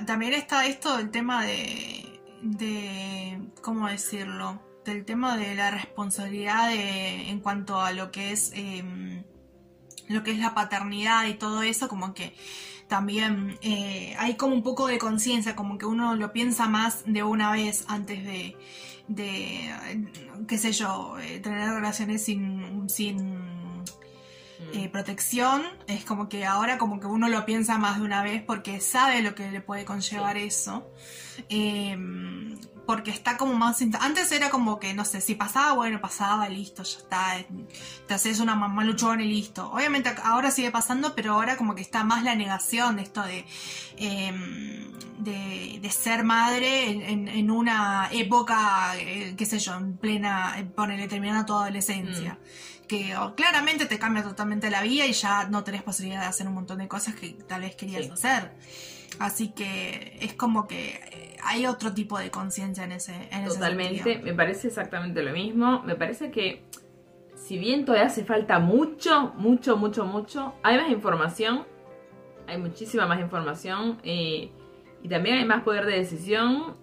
también está esto del tema de, de, ¿cómo decirlo? Del tema de la responsabilidad en cuanto a lo que es em, lo que es la paternidad y todo eso, como que también eh, hay como un poco de conciencia, como que uno lo piensa más de una vez antes de, de qué sé yo, eh, tener relaciones sin, sin mm. eh, protección. Es como que ahora como que uno lo piensa más de una vez porque sabe lo que le puede conllevar eso. Porque está como más... Antes era como que, no sé, si pasaba, bueno, pasaba, listo, ya está. Te haces una mamá luchona y listo. Obviamente ahora sigue pasando, pero ahora como que está más la negación de esto de, em, de, ser madre en, una época, eh, qué sé yo, en plena, ponele, terminando toda adolescencia. Mm. Que claramente te cambia totalmente la vida y ya no tenés posibilidad de hacer un montón de cosas que tal vez querías hacer. Así que es como que eh, hay otro tipo de conciencia en ese en Totalmente, me parece exactamente lo mismo. Me parece que si bien todavía hace falta mucho, mucho, mucho, mucho, hay más información, hay muchísima más información eh, y también hay más poder de decisión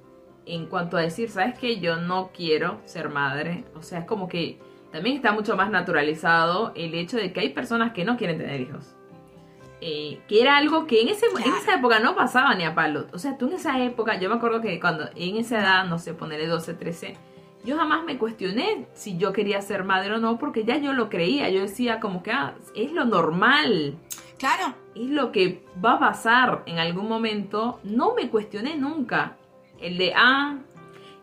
en cuanto a decir, ¿sabes qué? Yo no quiero ser madre. O sea, es como que también está mucho más naturalizado el hecho de que hay personas que no quieren tener hijos. Eh, que era algo que en, ese, en esa época no pasaba ni a palo. O sea, tú en esa época, yo me acuerdo que cuando en esa edad, no sé, ponerle 12, 13, yo jamás me cuestioné si yo quería ser madre o no, porque ya yo lo creía. Yo decía como que ah, es lo normal. Claro. Es lo que va a pasar en algún momento. No me cuestioné nunca. El de, ah,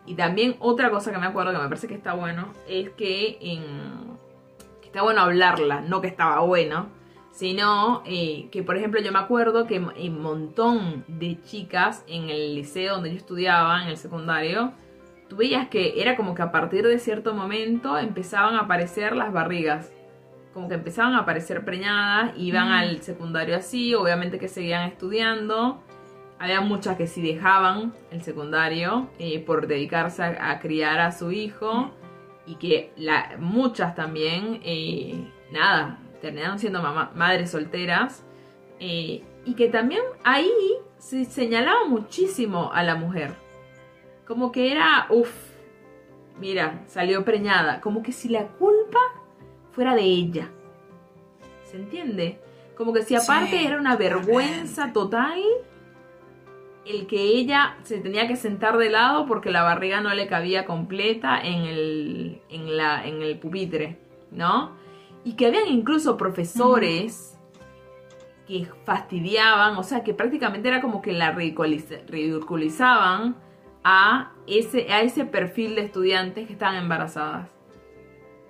y también otra cosa que me acuerdo que me parece que está bueno, es que, en, que está bueno hablarla, no que estaba bueno sino eh, que, por ejemplo, yo me acuerdo que un montón de chicas en el liceo donde yo estudiaba, en el secundario, tú veías que era como que a partir de cierto momento empezaban a aparecer las barrigas. Como que empezaban a aparecer preñadas, iban al secundario así, obviamente que seguían estudiando. Había muchas que sí dejaban el secundario eh, por dedicarse a, criar a su hijo. Y que la, muchas también, eh, nada, terminaron siendo madres solteras, eh, y que también ahí se señalaba muchísimo a la mujer. Como que era, uff, mira, salió preñada, como que si la culpa fuera de ella. ¿Se entiende? Como que si aparte era una vergüenza total el que ella se tenía que sentar de lado porque la barriga no le cabía completa en el, en la, en el pupitre, ¿no? Y que habían incluso profesores que fastidiaban, o sea, que prácticamente era como que la ridiculizaban a ese, a ese perfil de estudiantes que estaban embarazadas.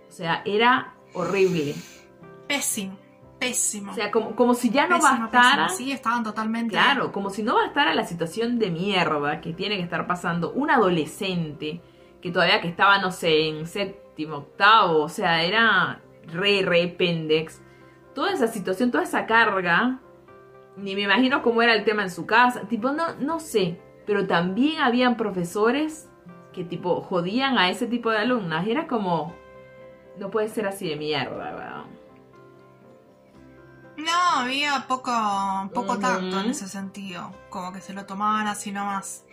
O sea, era horrible. Pésimo. Pésimo. O sea, como, como si ya no bastara. Sí, estaban totalmente. Claro, como si no bastara la situación de mierda que tiene que estar pasando un adolescente que todavía que estaba, no sé, en séptimo, octavo. O sea, era re, re pendex. Toda esa situación, toda esa carga, ni me imagino cómo era el tema en su casa. Tipo, no, no sé. Pero también habían profesores que tipo jodían a ese tipo de alumnas. Era como, no puede ser así de mierda, No, había poco, poco tacto en ese sentido. Como que se lo tomaban así nomás.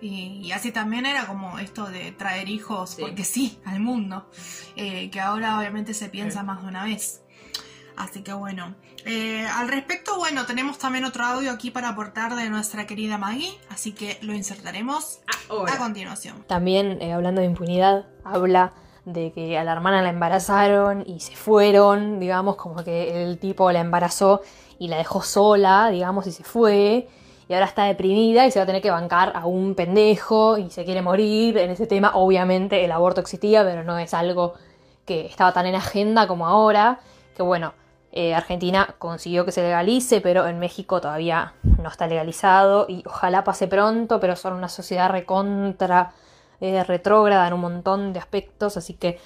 Y, así también era como esto de traer hijos, porque sí, al mundo, eh, que ahora obviamente se piensa más de una vez. Así que bueno, eh, al respecto, bueno, tenemos también otro audio aquí para aportar de nuestra querida Maggie, así que lo insertaremos a continuación. También, eh, hablando de impunidad, habla de que a la hermana la embarazaron y se fueron, digamos, como que el tipo la embarazó y la dejó sola, digamos, y se fue y ahora está deprimida y se va a tener que bancar a un pendejo y se quiere morir. En ese tema, obviamente, el aborto existía, pero no es algo que estaba tan en agenda como ahora. Que bueno, eh, Argentina consiguió que se legalice, pero en México todavía no está legalizado y ojalá pase pronto, pero son una sociedad recontra eh, retrógrada en un montón de aspectos, así que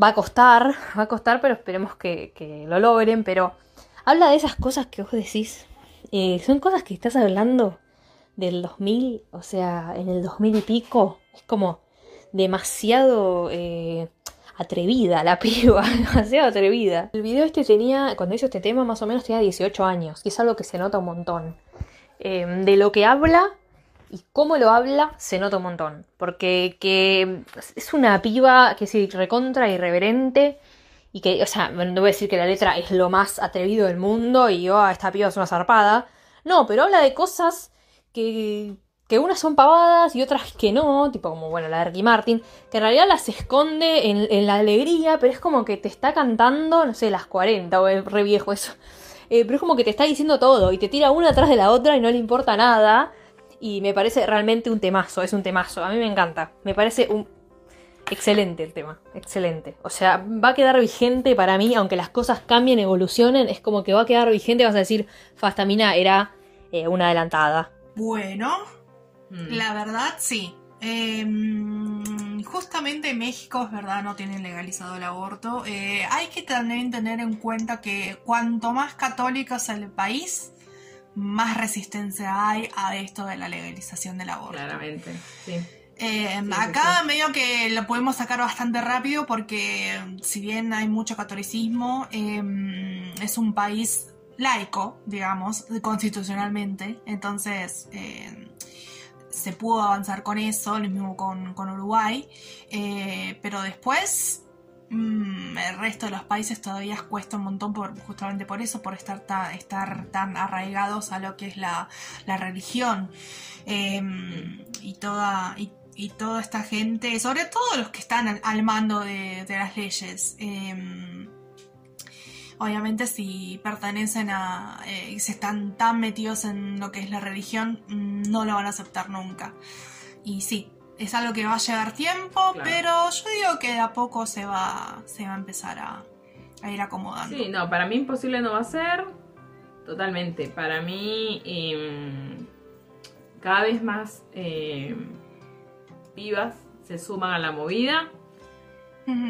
va a costar, va a costar, pero esperemos que, que lo logren, pero habla de esas cosas que vos decís, eh, son cosas que estás hablando del 2000, o sea, en el 2000 y pico. Es como demasiado eh, atrevida la piba, demasiado atrevida. El video este tenía, cuando hizo este tema, más o menos tenía 18 años, y es algo que se nota un montón. Em, de lo que habla y cómo lo habla, se nota un montón. Porque que es una piba que es recontra irreverente y que, o sea, no voy a decir que la letra es lo más atrevido del mundo y, oh, esta piba es una zarpada. No, pero habla de cosas que, que unas son pavadas y otras que no, tipo como, bueno, la de Ricky Martin, que en realidad las esconde en, la alegría, pero es como que te está cantando, no sé, las 40 o es re viejo eso. Eh, pero es como que te está diciendo todo y te tira una atrás de la otra y no le importa nada. y me parece realmente un temazo, es un temazo, a mí me encanta, me parece un excelente el tema, excelente. O sea, va a quedar vigente para mí, aunque las cosas cambien, evolucionen, es como que va a quedar vigente, vas a decir, Fastamina era eh, una adelantada. Bueno, Mm. la verdad sí. Em, justamente México, es verdad, no tienen legalizado el aborto. Eh, hay que también tener en cuenta que cuanto más católico es el país, más resistencia hay a esto de la legalización del aborto. Claramente, sí. Eh, acá medio que lo podemos sacar bastante rápido porque si bien hay mucho catolicismo, eh, es un país laico, digamos, constitucionalmente. Entonces eh, se pudo avanzar con eso, lo mismo con, con Uruguay. Eh, pero después mm, el resto de los países todavía cuesta un montón por, justamente por eso, por estar tan, estar tan arraigados a lo que es la, la religión. Eh, y toda y, y toda esta gente, sobre todo los que están al, al mando de, de las leyes, eh, obviamente si pertenecen a, eh, y se están tan metidos en lo que es la religión, mm, no lo van a aceptar nunca. Y sí, es algo que va a llevar tiempo, Claro. pero yo digo que de a poco se va, se va a empezar a, a ir acomodando. Sí, no, para mí imposible no va a ser. Totalmente. Para mí, em, cada vez más em, pibas se suman a la movida.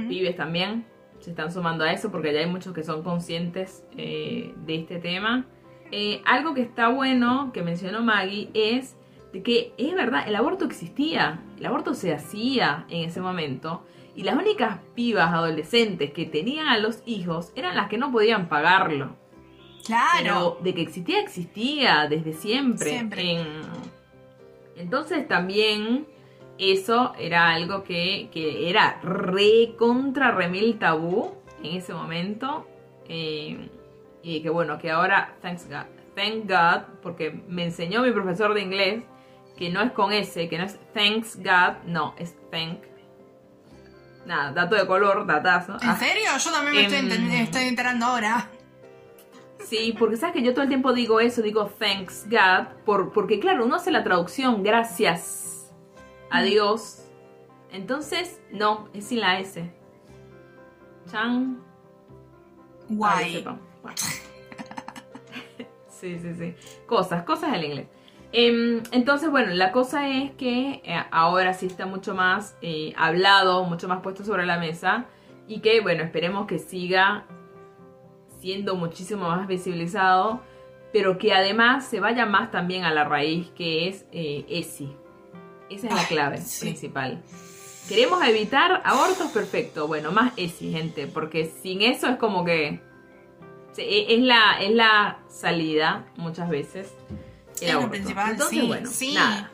Pibes también se están sumando a eso porque ya hay muchos que son conscientes eh, de este tema. Eh, algo que está bueno que mencionó Maggie es de que es verdad, el aborto existía, el aborto se hacía en ese momento y las únicas pibas adolescentes que tenían a los hijos eran las que no podían pagarlo. Claro. Pero de que existía, existía desde siempre. Siempre. En- Entonces también eso era algo que, que era re contra remil tabú en ese momento. Eh, y que bueno, que ahora, thanks God, thank God, porque me enseñó mi profesor de inglés que no es con S, que no es thanks God, no, es thank. Nada, dato de color, datazo. ¿En Ah. serio? Yo también me estoy, Em, estoy enterando ahora. Sí, porque sabes que yo todo el tiempo digo eso, digo thanks God, por, porque claro, uno hace la traducción, gracias a Dios. Entonces, no, es sin la S. Chan. Guay. Bueno. sí, sí, sí. Cosas, cosas del inglés. Em, entonces, bueno, la cosa es que eh, ahora sí está mucho más eh, hablado, mucho más puesto sobre la mesa y que, bueno, esperemos que siga siendo muchísimo más visibilizado, pero que además se vaya más también a la raíz que es eh, ESI. Esa es la clave sí. principal. Queremos evitar abortos, perfecto. Bueno, más ESI, gente, porque sin eso es como que e- es la, es la salida muchas veces. el Es lo aborto. principal, Entonces, sí, bueno, sí. nada.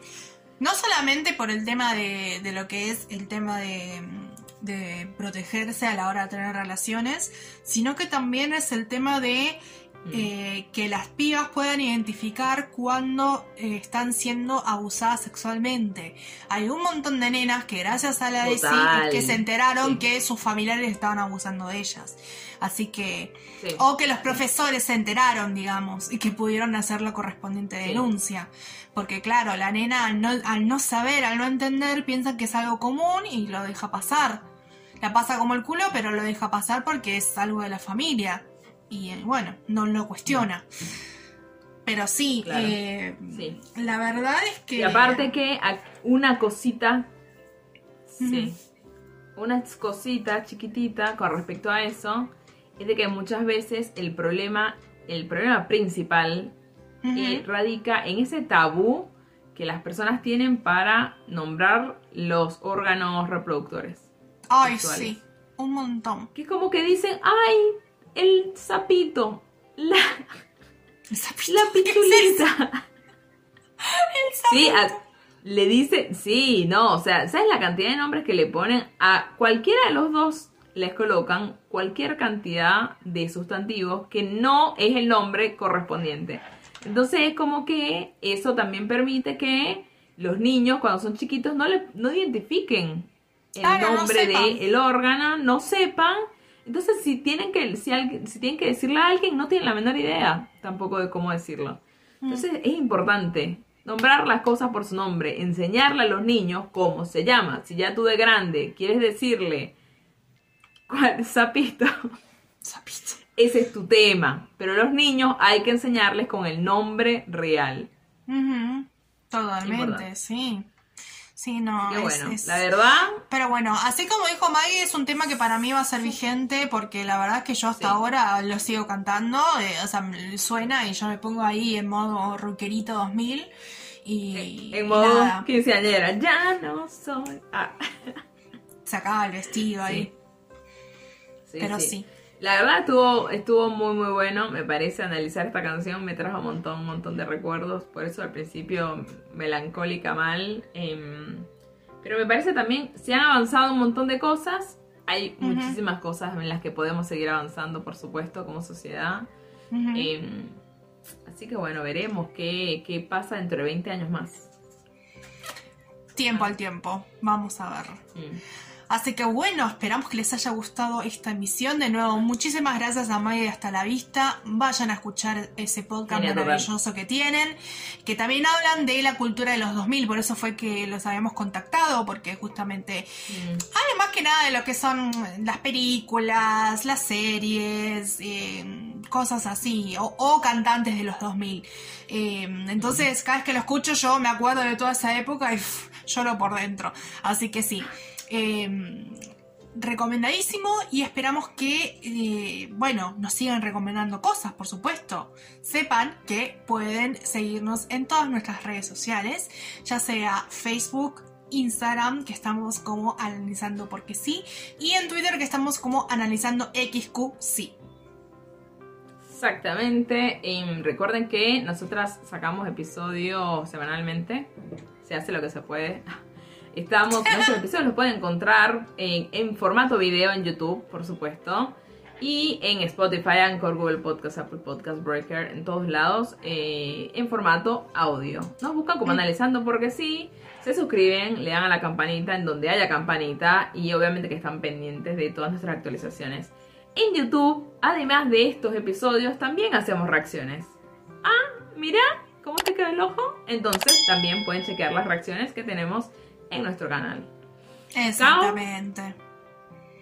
No solamente por el tema de, de lo que es el tema de, de protegerse a la hora de tener relaciones, sino que también es el tema de Mm. eh, que las pibas puedan identificar cuando eh, están siendo abusadas sexualmente. Hay un montón de nenas que gracias a la Total. es que se enteraron Sí. que sus familiares estaban abusando de ellas. Así que Sí. o que los profesores se enteraron, digamos, y que pudieron hacer la correspondiente Sí. denuncia. Porque claro, la nena al no, al no saber, al no entender, piensa que es algo común y lo deja pasar. La pasa como el culo, pero lo deja pasar porque es algo de la familia. Y eh, bueno, no lo cuestiona. Pero sí, Claro. eh, Sí. la verdad es que... Y aparte que una cosita, sí, una cosita chiquitita con respecto a eso, es de que muchas veces el problema, el problema principal eh, radica en ese tabú que las personas tienen para nombrar los órganos reproductores. Ay, sexuales. sí, un montón. Que es como que dicen, ay, el sapito, la, El sapito. Sí, a- le dice, sí, no, o sea, ¿sabes la cantidad de nombres que le ponen? A cualquiera de los dos les colocan cualquier cantidad de sustantivos que no es el nombre correspondiente. Entonces es como que eso también permite que los niños cuando son chiquitos no, le, no identifiquen el no nombre sepan. del órgano, no sepan. Entonces si tienen que si, alguien- si tienen que decirle a alguien no tienen la menor idea tampoco de cómo decirlo. Entonces es importante Nombrar las cosas por su nombre, enseñarle a los niños cómo se llama. Si ya tú de grande quieres decirle cuál sapito, Sapito. ese es tu tema. Pero los niños hay que enseñarles con el nombre real. Totalmente, sí. Sí, no. Qué es- bueno, es- la verdad, Pero bueno, así como dijo Maggie, es un tema que para mí va a ser vigente porque la verdad es que yo hasta Sí. ahora lo sigo cantando, eh, o sea, suena y yo me pongo ahí en modo rockerito 2000 y en modo nada, quinceañera, ya no soy. Ah, sacaba el vestido ahí. sí, Pero sí. La verdad estuvo, estuvo muy muy bueno, me parece analizar esta canción, me trajo un montón, un montón de recuerdos, por eso al principio melancólica mal, em, pero me parece también, se han avanzado un montón de cosas, hay muchísimas cosas en las que podemos seguir avanzando, por supuesto, como sociedad, em, así que bueno, veremos qué, qué pasa dentro de 20 años más. Tiempo al tiempo, vamos a ver. Mm. Así que bueno, esperamos que les haya gustado esta emisión. De nuevo, muchísimas gracias a Maggie de Hasta la Vista. Vayan a escuchar ese podcast Genial, maravilloso que tienen, que también hablan de la cultura de los 2000, por eso fue que los habíamos contactado, porque justamente Mm. hablan más que nada de lo que son las películas, las series, eh, cosas así, o, o cantantes de los 2000. Eh, entonces, cada vez que lo escucho yo me acuerdo de toda esa época y pff, lloro por dentro. Así que sí. Eh, recomendadísimo y esperamos que, eh, bueno, nos sigan recomendando cosas, por supuesto. Sepan que pueden seguirnos en todas nuestras redes sociales, ya sea Facebook, Instagram, que estamos como analizando porque sí, y en Twitter, que estamos como analizando XQ sí. Exactamente. Y recuerden que nosotras sacamos episodios semanalmente. Se hace lo que se puede. Estamos, nuestros episodios los pueden encontrar en, en formato video en YouTube, por supuesto. Y en Spotify, Anchor, Google Podcast, Apple Podcast, Breaker, en todos lados, eh, en formato audio. Nos buscan como analizando porque sí. Se suscriben, le dan a la campanita en donde haya campanita y obviamente que están pendientes de todas nuestras actualizaciones. En YouTube, además de estos episodios, también hacemos reacciones. Ah, mira, ¿cómo te quedó el ojo? Entonces también pueden chequear las reacciones que tenemos en nuestro canal. Exactamente.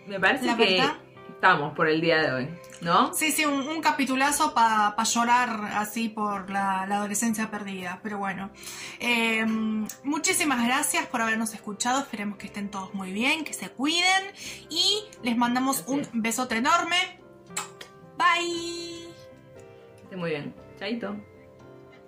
Me parece La que verdad. estamos por el día de hoy, ¿no? Sí, sí, un, un capitulazo para llorar así por la, la adolescencia perdida. Pero bueno, Eh, muchísimas gracias por habernos escuchado. Esperemos que estén todos muy bien, que se cuiden y les mandamos un besote enorme. Bye. Esté muy bien. Chaito.